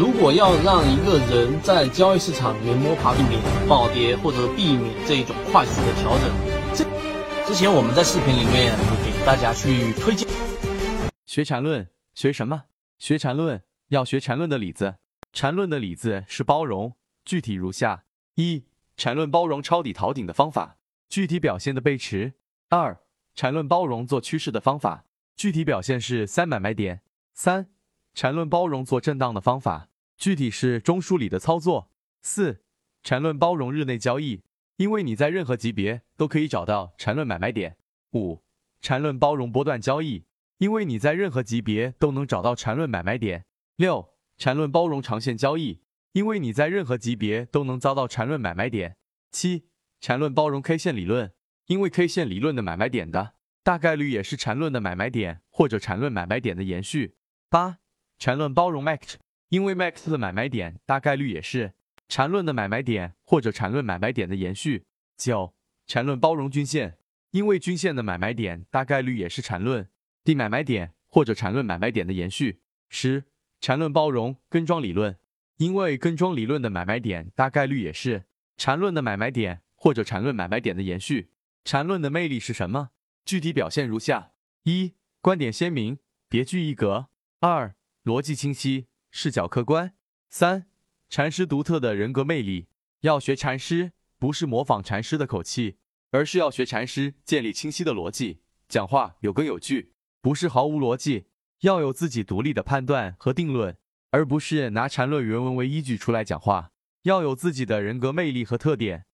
如果要让一个人在交易市场里面摸爬避免暴跌，或者避免这一种快速的调整，这之前我们在视频里面给大家去推荐。学缠论，学什么？学缠论，要学缠论的理子。缠论的理子是包容，具体如下：一、缠论包容抄底逃顶的方法，具体表现的背驰；二、缠论包容做趋势的方法，具体表现是三买卖点；三、缠论包容做震荡的方法，具体是中枢里的操作；四、缠论包容日内交易，因为你在任何级别都可以找到缠论买卖点；五、缠论包容波段交易，因为你在任何级别都能找到缠论买卖点；六、缠论包容长线交易，因为你在任何级别都能遭到缠论买卖点；七、缠论包容 K 线理论，因为 K 线理论的买卖点的大概率也是缠论的买卖点或者缠论买卖点的延续；八、缠论包容 MACD，因为 MACD 的买卖点大概率也是缠论的买卖点或者缠论买卖点的延续。九、缠论包容均线，因为均线的买卖点大概率也是缠论的买卖点或者缠论买卖点的延续。十、缠论包容跟庄理论，因为跟庄理论的买卖点大概率也是缠论的买卖点或者缠论买卖点的延续。缠论的魅力是什么？具体表现如下：一、观点鲜明，别具一格；二、逻辑清晰，视角客观。三、禅师独特的人格魅力。要学禅师，不是模仿禅师的口气，而是要学禅师建立清晰的逻辑，讲话有根有据，不是毫无逻辑。要有自己独立的判断和定论，而不是拿禅论原文为依据出来讲话。要有自己的人格魅力和特点，